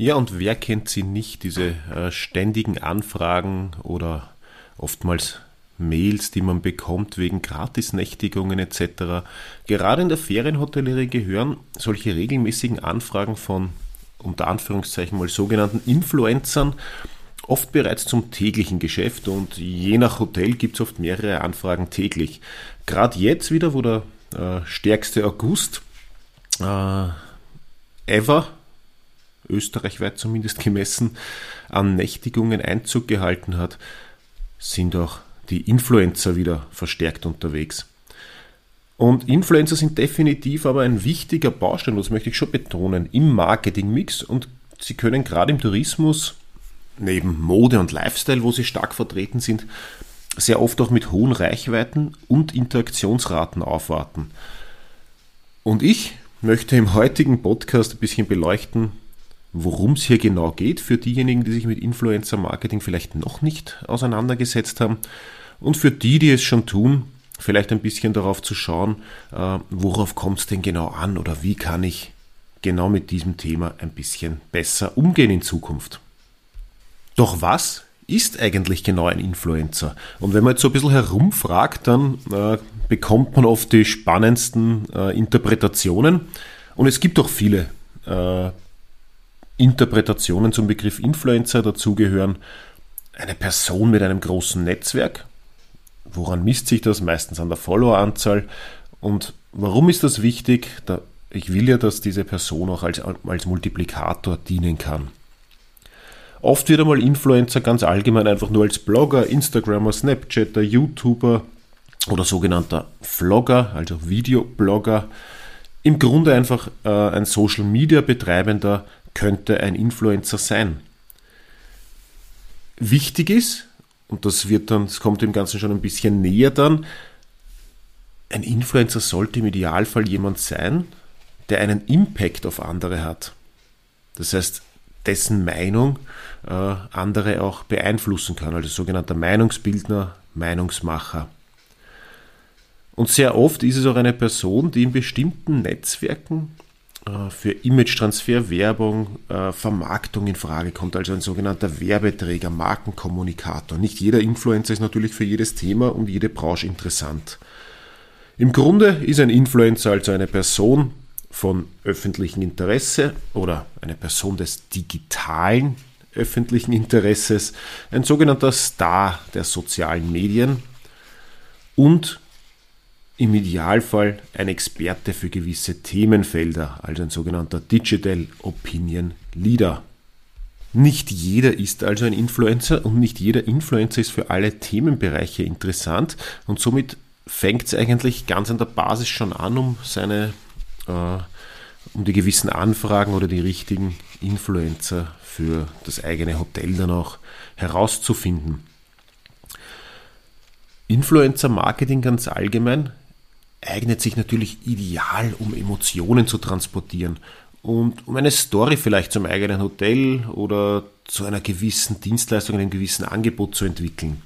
Ja, und wer kennt sie nicht, diese äh, ständigen Anfragen oder oftmals Mails, die man bekommt wegen Gratisnächtigungen etc. Gerade in der Ferienhotellerie gehören solche regelmäßigen Anfragen von unter Anführungszeichen mal sogenannten Influencern oft bereits zum täglichen Geschäft und je nach Hotel gibt es oft mehrere Anfragen täglich. Gerade jetzt wieder, wo der äh, stärkste August äh, ever österreichweit zumindest gemessen, an Nächtigungen Einzug gehalten hat, sind auch die Influencer wieder verstärkt unterwegs. Und Influencer sind definitiv aber ein wichtiger Baustein, das möchte ich schon betonen, im Marketingmix und sie können gerade im Tourismus, neben Mode und Lifestyle, wo sie stark vertreten sind, sehr oft auch mit hohen Reichweiten und Interaktionsraten aufwarten. Und ich möchte im heutigen Podcast ein bisschen beleuchten, worum es hier genau geht, für diejenigen, die sich mit Influencer-Marketing vielleicht noch nicht auseinandergesetzt haben und für die, die es schon tun, vielleicht ein bisschen darauf zu schauen, äh, worauf kommt es denn genau an oder wie kann ich genau mit diesem Thema ein bisschen besser umgehen in Zukunft. Doch was ist eigentlich genau ein Influencer? Und wenn man jetzt so ein bisschen herumfragt, dann äh, bekommt man oft die spannendsten äh, Interpretationen. Und es gibt auch viele äh, Interpretationen zum Begriff Influencer. Dazu gehören eine Person mit einem großen Netzwerk. Woran misst sich das? Meistens an der Followeranzahl. Und warum ist das wichtig? Da, ich will ja, dass diese Person auch als, als Multiplikator dienen kann. Oft wird einmal Influencer ganz allgemein einfach nur als Blogger, Instagrammer, Snapchatter, YouTuber oder sogenannter Vlogger, also Videoblogger, im Grunde einfach äh, ein Social Media Betreibender könnte ein Influencer sein. Wichtig ist, und das wird dann, das kommt dem Ganzen schon ein bisschen näher dann, ein Influencer sollte im Idealfall jemand sein, der einen Impact auf andere hat. Das heißt, dessen Meinung äh, andere auch beeinflussen kann, also sogenannter Meinungsbildner, Meinungsmacher. Und sehr oft ist es auch eine Person, die in bestimmten Netzwerken für Image-Transfer, Werbung, äh, Vermarktung in Frage kommt, also ein sogenannter Werbeträger, Markenkommunikator. Nicht jeder Influencer ist natürlich für jedes Thema und jede Branche interessant. Im Grunde ist ein Influencer also eine Person von öffentlichem Interesse oder eine Person des digitalen öffentlichen Interesses, ein sogenannter Star der sozialen Medien und im Idealfall ein Experte für gewisse Themenfelder, also ein sogenannter Digital Opinion Leader. Nicht jeder ist also ein Influencer und nicht jeder Influencer ist für alle Themenbereiche interessant und somit fängt es eigentlich ganz an der Basis schon an, um seine äh, um die gewissen Anfragen oder die richtigen Influencer für das eigene Hotel dann auch herauszufinden. Influencer-Marketing ganz allgemein eignet sich natürlich ideal, um Emotionen zu transportieren und um eine Story vielleicht zum eigenen Hotel oder zu einer gewissen Dienstleistung, einem gewissen Angebot zu entwickeln.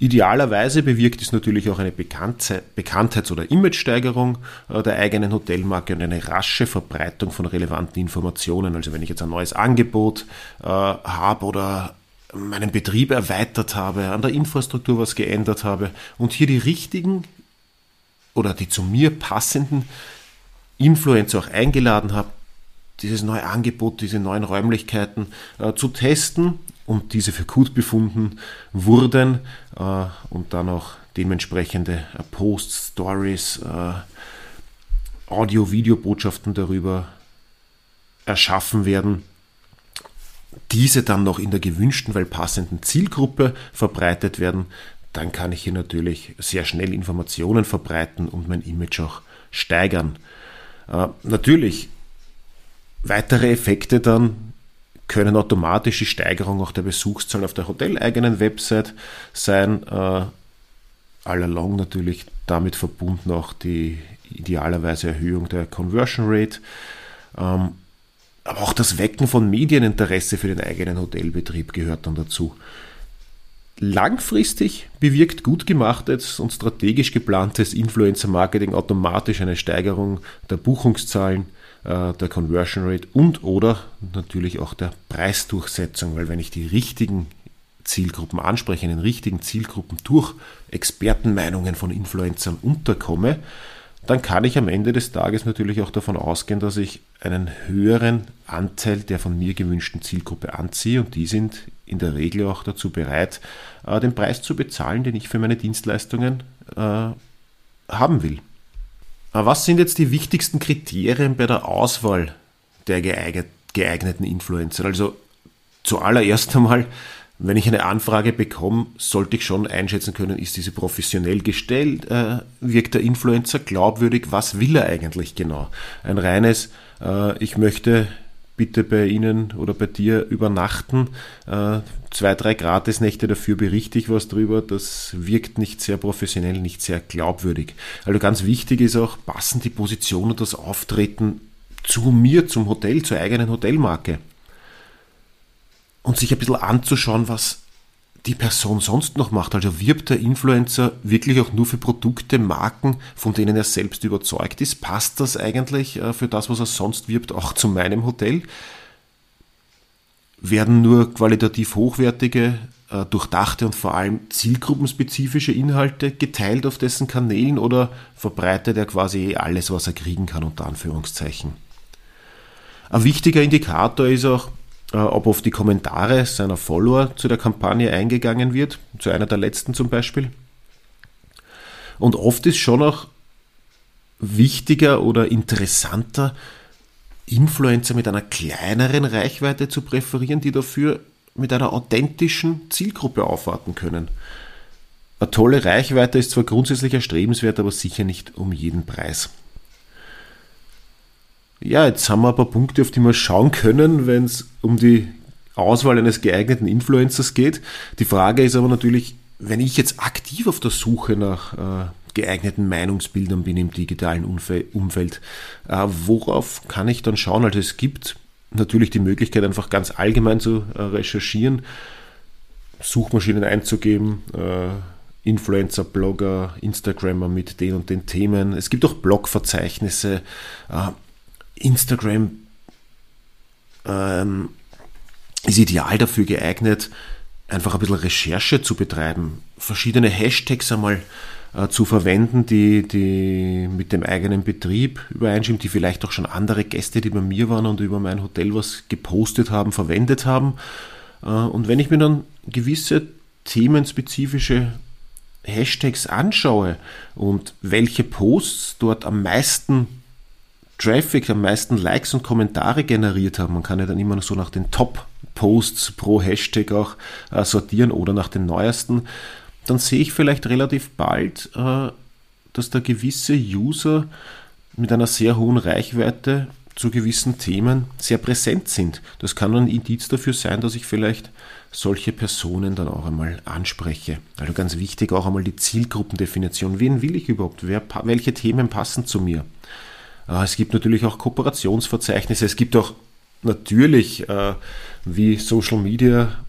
Idealerweise bewirkt es natürlich auch eine Bekanntheits- oder Imagesteigerung äh, der eigenen Hotelmarke und eine rasche Verbreitung von relevanten Informationen. Also wenn ich jetzt ein neues Angebot äh, habe oder meinen Betrieb erweitert habe, an der Infrastruktur was geändert habe und hier die richtigen oder die zu mir passenden Influencer auch eingeladen habe, dieses neue Angebot, diese neuen Räumlichkeiten äh, zu testen. Und diese für gut befunden wurden äh, und dann auch dementsprechende äh, Posts, Stories, äh, Audio-Video-Botschaften darüber erschaffen werden, diese dann noch in der gewünschten, weil passenden Zielgruppe verbreitet werden, dann kann ich hier natürlich sehr schnell Informationen verbreiten und mein Image auch steigern. Äh, natürlich, weitere Effekte dann können automatisch die Steigerung auch der Besuchszahlen auf der hoteleigenen Website sein. Äh, all along natürlich damit verbunden auch die idealerweise Erhöhung der Conversion Rate. Ähm, aber auch das Wecken von Medieninteresse für den eigenen Hotelbetrieb gehört dann dazu. Langfristig bewirkt gut gemachtes und strategisch geplantes Influencer-Marketing automatisch eine Steigerung der Buchungszahlen, äh, der Conversion Rate und oder natürlich auch der Preisdurchsetzung, weil wenn ich die richtigen Zielgruppen anspreche, in den richtigen Zielgruppen durch Expertenmeinungen von Influencern unterkomme, dann kann ich am Ende des Tages natürlich auch davon ausgehen, dass ich einen höheren Anteil der von mir gewünschten Zielgruppe anziehe und die sind in der Regel auch dazu bereit, äh, den Preis zu bezahlen, den ich für meine Dienstleistungen äh, haben will. Äh, was sind jetzt die wichtigsten Kriterien bei der Auswahl der geeigneten Influencer? Also zuallererst einmal, wenn ich eine Anfrage bekomme, sollte ich schon einschätzen können, ist diese professionell gestellt, äh, wirkt der Influencer glaubwürdig, was will er eigentlich genau? Ein reines, äh, ich möchte bitte bei Ihnen oder bei dir übernachten. Äh, zwei, drei Gratisnächte dafür berichte ich was drüber. Das wirkt nicht sehr professionell, nicht sehr glaubwürdig. Also ganz wichtig ist auch, passen die Position und das Auftreten zu mir, zum Hotel, zur eigenen Hotelmarke. Und sich ein bisschen anzuschauen, was die Person sonst noch macht. Also wirbt der Influencer wirklich auch nur für Produkte, Marken, von denen er selbst überzeugt ist? Passt das eigentlich äh, für das, was er sonst wirbt, auch zu meinem Hotel? Werden nur qualitativ hochwertige, äh, durchdachte und vor allem zielgruppenspezifische Inhalte geteilt auf dessen Kanälen oder verbreitet er quasi eh alles, was er kriegen kann, unter Anführungszeichen? Ein wichtiger Indikator ist auch, ob auf die Kommentare seiner Follower zu der Kampagne eingegangen wird, zu einer der letzten zum Beispiel. Und oft ist schon auch wichtiger oder interessanter, Influencer mit einer kleineren Reichweite zu präferieren, die dafür mit einer authentischen Zielgruppe aufwarten können. Eine tolle Reichweite ist zwar grundsätzlich erstrebenswert, aber sicher nicht um jeden Preis. Ja, jetzt haben wir ein paar Punkte, auf die wir schauen können, wenn es um die Auswahl eines geeigneten Influencers geht. Die Frage ist aber natürlich, wenn ich jetzt aktiv auf der Suche nach äh, geeigneten Meinungsbildern bin im digitalen Umfeld, äh, worauf kann ich dann schauen? Also es gibt natürlich die Möglichkeit, einfach ganz allgemein zu äh, recherchieren, Suchmaschinen einzugeben, äh, Influencer, Blogger, Instagrammer mit den und den Themen. Es gibt auch Blogverzeichnisse. Instagram ähm, ist ideal dafür geeignet, einfach ein bisschen Recherche zu betreiben, verschiedene Hashtags einmal äh, zu verwenden, die, die mit dem eigenen Betrieb übereinstimmen, die vielleicht auch schon andere Gäste, die bei mir waren und über mein Hotel was gepostet haben, verwendet haben. Äh, und wenn ich mir dann gewisse themenspezifische Hashtags anschaue und welche Posts dort am meisten Traffic am meisten Likes und Kommentare generiert haben. Man kann ja dann immer so nach den Top-Posts pro Hashtag auch äh, sortieren oder nach den neuesten. Dann sehe ich vielleicht relativ bald, äh, dass da gewisse User mit einer sehr hohen Reichweite zu gewissen Themen sehr präsent sind. Das kann ein Indiz dafür sein, dass ich vielleicht solche Personen dann auch einmal anspreche. Also ganz wichtig auch einmal die Zielgruppendefinition. Wen will ich überhaupt? Wer, welche Themen passen zu mir? Äh, es gibt natürlich auch Kooperationsverzeichnisse. Es gibt auch natürlich, äh, wie Social Media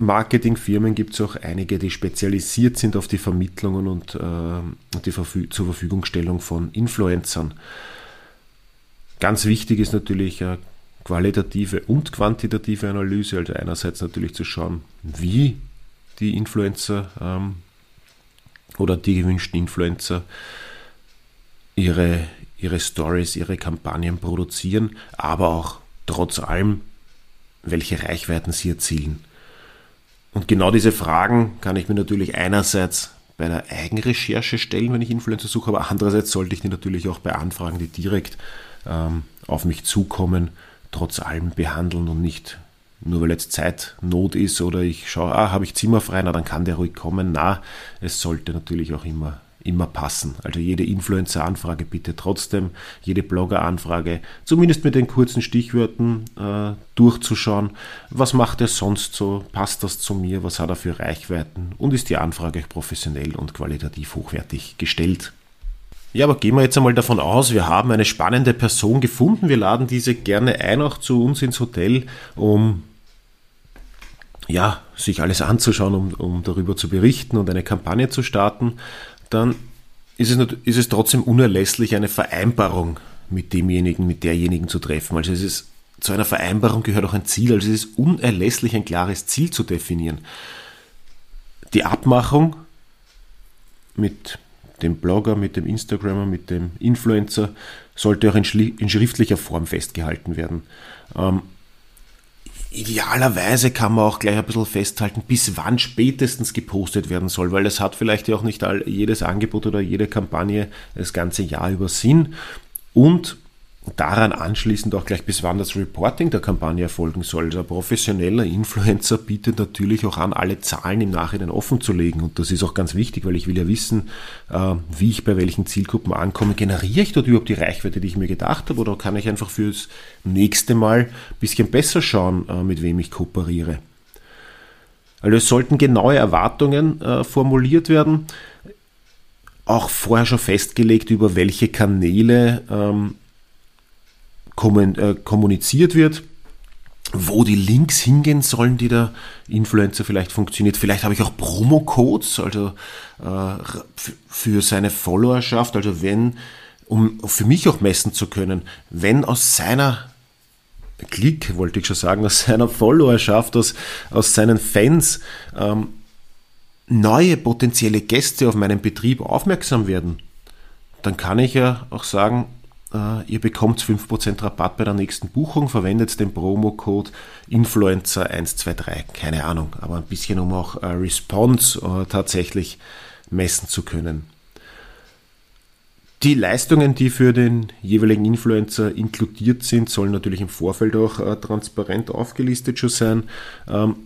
Marketingfirmen gibt es auch einige, die spezialisiert sind auf die Vermittlungen und äh, die zur Verfügungstellung von Influencern. Ganz wichtig ist natürlich eine qualitative und quantitative Analyse, also einerseits natürlich zu schauen, wie die Influencer ähm, oder die gewünschten Influencer ihre, ihre Stories, ihre Kampagnen produzieren, aber auch trotz allem, welche Reichweiten sie erzielen. Und genau diese Fragen kann ich mir natürlich einerseits bei der Eigenrecherche stellen, wenn ich Influencer suche, aber andererseits sollte ich die natürlich auch bei Anfragen, die direkt ähm, auf mich zukommen, trotz allem behandeln und nicht nur weil jetzt Zeitnot ist oder ich schaue, ah, habe ich Zimmer frei, na dann kann der ruhig kommen. Na, es sollte natürlich auch immer immer passen. Also jede Influencer-Anfrage bitte trotzdem, jede Blogger-Anfrage, zumindest mit den kurzen Stichwörtern äh, durchzuschauen. Was macht er sonst so? Passt das zu mir? Was hat er für Reichweiten? Und ist die Anfrage professionell und qualitativ hochwertig gestellt? Ja, aber gehen wir jetzt einmal davon aus, wir haben eine spannende Person gefunden. Wir laden diese gerne ein, auch zu uns ins Hotel, um ja, sich alles anzuschauen, um, um darüber zu berichten und eine Kampagne zu starten dann ist es, ist es trotzdem unerlässlich, eine Vereinbarung mit demjenigen, mit derjenigen zu treffen. Also es ist, zu einer Vereinbarung gehört auch ein Ziel. Also es ist unerlässlich, ein klares Ziel zu definieren. Die Abmachung mit dem Blogger, mit dem Instagrammer, mit dem Influencer sollte auch in, schriftlicher Form festgehalten werden. Ähm, Idealerweise kann man auch gleich ein bisschen festhalten, bis wann spätestens gepostet werden soll, weil es hat vielleicht ja auch nicht all, jedes Angebot oder jede Kampagne das ganze Jahr über Sinn. Und daran anschließend auch gleich bis wann das Reporting der Kampagne erfolgen soll. Also ein professioneller Influencer bietet natürlich auch an, alle Zahlen im Nachhinein offen zu legen. Und das ist auch ganz wichtig, weil ich will ja wissen, äh, wie ich bei welchen Zielgruppen ankomme. Generiere ich dort überhaupt die Reichweite, die ich mir gedacht habe, oder kann ich einfach fürs nächste Mal ein bisschen besser schauen, äh, mit wem ich kooperiere? Also es sollten genaue Erwartungen äh, formuliert werden, auch vorher schon festgelegt, über welche Kanäle ähm, äh, kommuniziert wird, wo die Links hingehen sollen, die der Influencer vielleicht funktioniert. Vielleicht habe ich auch Promo-Codes, also äh, für seine Followerschaft, also wenn, um für mich auch messen zu können, wenn aus seiner Klick, wollte ich schon sagen, aus seiner Followerschaft, aus, aus seinen Fans ähm, neue potenzielle Gäste auf meinen Betrieb aufmerksam werden, dann kann ich ja auch sagen, ihr bekommt 5% Rabatt bei der nächsten Buchung, verwendet den Promo-Code Influencer123, keine Ahnung, aber ein bisschen um auch uh, Response uh, tatsächlich messen zu können. Die Leistungen, die für den jeweiligen Influencer inkludiert sind, sollen natürlich im Vorfeld auch transparent aufgelistet schon sein. Um,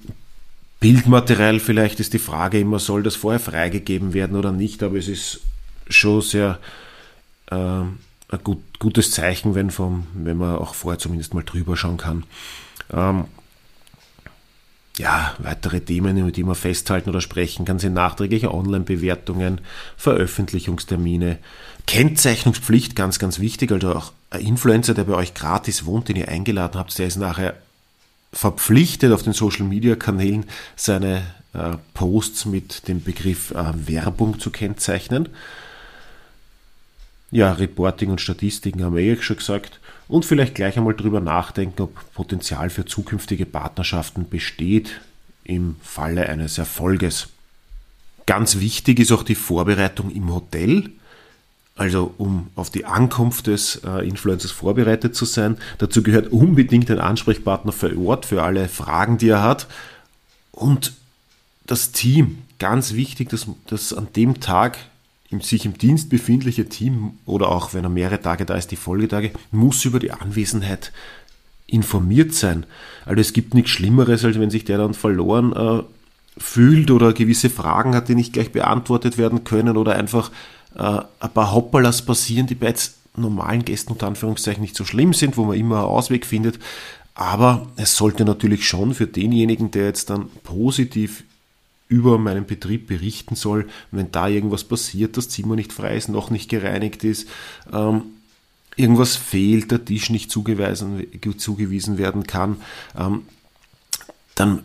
Bildmaterial vielleicht ist die Frage immer, soll das vorher freigegeben werden oder nicht, aber es ist schon sehr ein gut, gutes Zeichen, wenn, vom, wenn man auch vorher zumindest mal drüber schauen kann. Ähm, ja, weitere Themen, über die man festhalten oder sprechen kann, sind nachträgliche Online-Bewertungen, Veröffentlichungstermine, Kennzeichnungspflicht, ganz, ganz wichtig. Also auch ein Influencer, der bei euch gratis wohnt, den ihr eingeladen habt, der ist nachher verpflichtet, auf den Social-Media-Kanälen seine äh, Posts mit dem Begriff äh, Werbung zu kennzeichnen. Ja, Reporting und Statistiken haben wir eh schon gesagt. Und vielleicht gleich einmal drüber nachdenken, ob Potenzial für zukünftige Partnerschaften besteht im Falle eines Erfolges. Ganz wichtig ist auch die Vorbereitung im Hotel. Also um auf die Ankunft des äh, Influencers vorbereitet zu sein. Dazu gehört unbedingt ein Ansprechpartner vor Ort für alle Fragen, die er hat. Und das Team, ganz wichtig, dass, dass an dem Tag sich im Dienst befindliche Team oder auch wenn er mehrere Tage da ist, die Folgetage, muss über die Anwesenheit informiert sein. Also es gibt nichts Schlimmeres, als wenn sich der dann verloren äh, fühlt oder gewisse Fragen hat, die nicht gleich beantwortet werden können oder einfach äh, ein paar Hoppalas passieren, die bei jetzt normalen Gästen unter Anführungszeichen nicht so schlimm sind, wo man immer einen Ausweg findet. Aber es sollte natürlich schon für denjenigen, der jetzt dann positiv über meinen Betrieb berichten soll, wenn da irgendwas passiert, das Zimmer nicht frei ist, noch nicht gereinigt ist, ähm, irgendwas fehlt, der Tisch nicht zugewiesen, werden kann, ähm, dann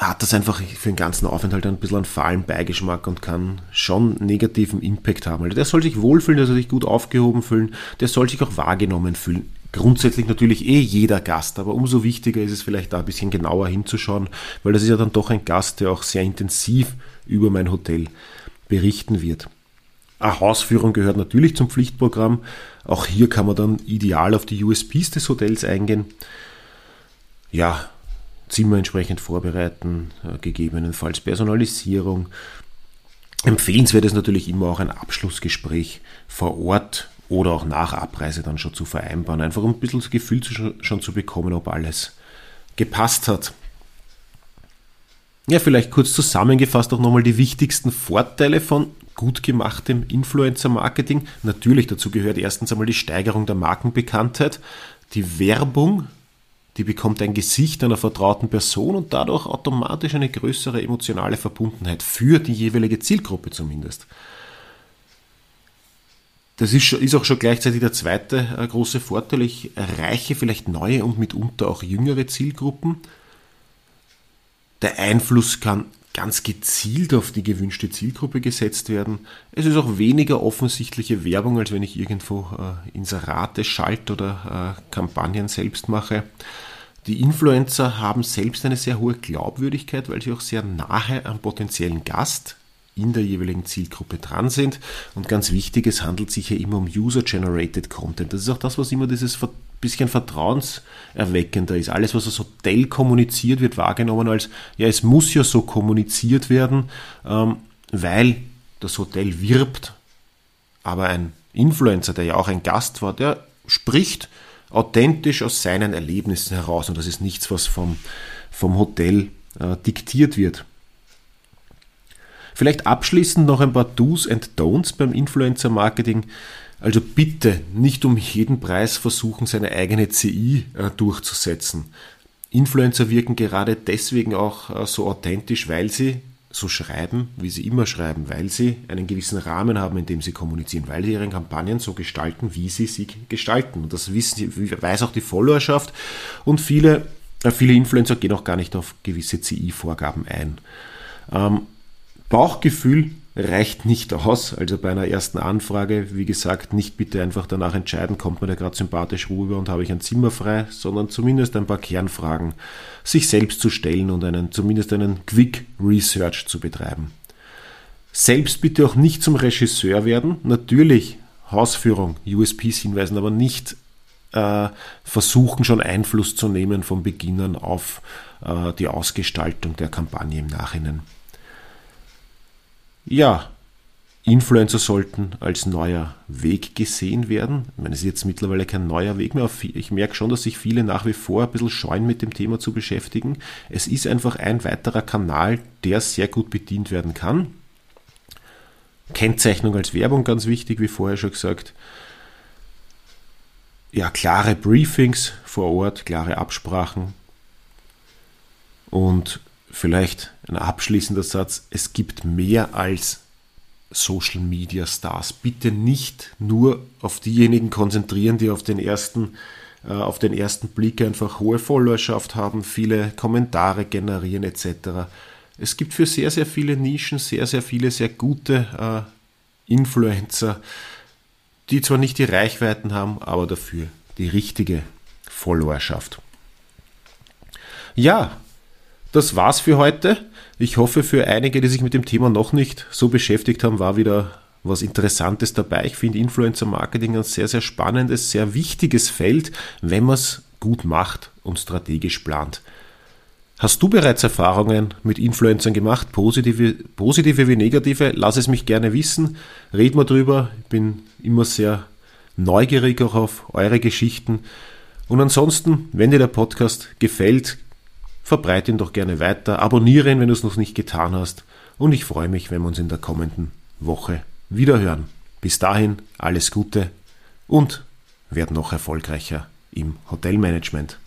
hat das einfach für den ganzen Aufenthalt ein bisschen einen fahlen Beigeschmack und kann schon negativen Impact haben. Also der soll sich wohlfühlen, der soll sich gut aufgehoben fühlen, der soll sich auch wahrgenommen fühlen grundsätzlich natürlich eh jeder Gast, aber umso wichtiger ist es vielleicht da ein bisschen genauer hinzuschauen, weil das ist ja dann doch ein Gast, der auch sehr intensiv über mein Hotel berichten wird. Eine Hausführung gehört natürlich zum Pflichtprogramm. Auch hier kann man dann ideal auf die USPs des Hotels eingehen. Ja, Zimmer entsprechend vorbereiten, äh, gegebenenfalls Personalisierung. Empfehlenswert ist natürlich immer auch ein Abschlussgespräch vor Ort oder auch nach Abreise dann schon zu vereinbaren. Einfach um ein bisschen das Gefühl zu, schon zu bekommen, ob alles gepasst hat. Ja, vielleicht kurz zusammengefasst auch nochmal die wichtigsten Vorteile von gut gemachtem Influencer-Marketing. Natürlich dazu gehört erstens einmal die Steigerung der Markenbekanntheit, die Werbung, die bekommt ein Gesicht einer vertrauten Person und dadurch automatisch eine größere emotionale Verbundenheit für die jeweilige Zielgruppe zumindest. Das ist, ist auch schon gleichzeitig der zweite äh, große Vorteil. Ich erreiche vielleicht neue und mitunter auch jüngere Zielgruppen. Der Einfluss kann ganz gezielt auf die gewünschte Zielgruppe gesetzt werden. Es ist auch weniger offensichtliche Werbung, als wenn ich irgendwo äh, Inserate schalte oder äh, Kampagnen selbst mache. Die Influencer haben selbst eine sehr hohe Glaubwürdigkeit, weil sie auch sehr nahe am potenziellen Gast in der jeweiligen Zielgruppe dran sind. Und ganz wichtig, es handelt sich hier immer um User-Generated Content. Das ist auch das, was immer dieses bisschen vertrauenserweckender ist. Alles, was als Hotel kommuniziert, wird wahrgenommen als, ja, es muss ja so kommuniziert werden, ähm, weil das Hotel wirbt. Aber ein Influencer, der ja auch ein Gast war, der spricht authentisch aus seinen Erlebnissen heraus. Und das ist nichts, was vom, vom Hotel äh, diktiert wird. Vielleicht abschließend noch ein paar Do's and Don'ts beim Influencer-Marketing. Also bitte nicht um jeden Preis versuchen, seine eigene CI äh, durchzusetzen. Influencer wirken gerade deswegen auch äh, so authentisch, weil sie so schreiben, wie sie immer schreiben, weil sie einen gewissen Rahmen haben, in dem sie kommunizieren, weil sie ihre Kampagnen so gestalten, wie sie sie gestalten. Und das wissen, weiß auch die Followerschaft und viele, äh, viele Influencer gehen auch gar nicht auf gewisse CI-Vorgaben ein. Bauchgefühl reicht nicht aus. Also bei einer ersten Anfrage, wie gesagt, nicht bitte einfach danach entscheiden, kommt mir der gerade sympathisch rüber und habe ich ein Zimmer frei, sondern zumindest ein paar Kernfragen sich selbst zu stellen und einen, zumindest einen Quick Research zu betreiben. Selbst bitte auch nicht zum Regisseur werden. Natürlich Hausführung, USPs hinweisen, aber nicht äh, versuchen schon Einfluss zu nehmen von Beginn an auf äh, die Ausgestaltung der Kampagne im Nachhinein. Ja, Influencer sollten als neuer Weg gesehen werden. Ich meine, es ist jetzt mittlerweile kein neuer Weg mehr. Ich merke schon, dass sich viele nach wie vor ein bisschen scheuen, mit dem Thema zu beschäftigen. Es ist einfach ein weiterer Kanal, der sehr gut bedient werden kann. Kennzeichnung als Werbung ganz wichtig, wie vorher schon gesagt. Ja, klare Briefings vor Ort, klare Absprachen und vielleicht ein abschließender Satz, es gibt mehr als Social Media Stars. Bitte nicht nur auf diejenigen konzentrieren, die auf den ersten, äh, auf den ersten Blick einfach hohe Followerschaft haben, viele Kommentare generieren etc. Es gibt für sehr, sehr viele Nischen sehr, sehr viele sehr gute äh, Influencer, die zwar nicht die Reichweiten haben, aber dafür die richtige Followerschaft. Ja, das war's für heute. Ich hoffe, für einige, die sich mit dem Thema noch nicht so beschäftigt haben, war wieder was Interessantes dabei. Ich finde Influencer Marketing ein sehr, sehr spannendes, sehr wichtiges Feld, wenn man es gut macht und strategisch plant. Hast du bereits Erfahrungen mit Influencern gemacht, positive, positive wie negative? Lass es mich gerne wissen. Red mal drüber. Ich bin immer sehr neugierig auch auf eure Geschichten. Und ansonsten, wenn dir der Podcast gefällt, Verbreite ihn doch gerne weiter, abonniere ihn, wenn du es noch nicht getan hast. Und ich freue mich, wenn wir uns in der kommenden Woche wiederhören. Bis dahin alles Gute und werd noch erfolgreicher im Hotelmanagement.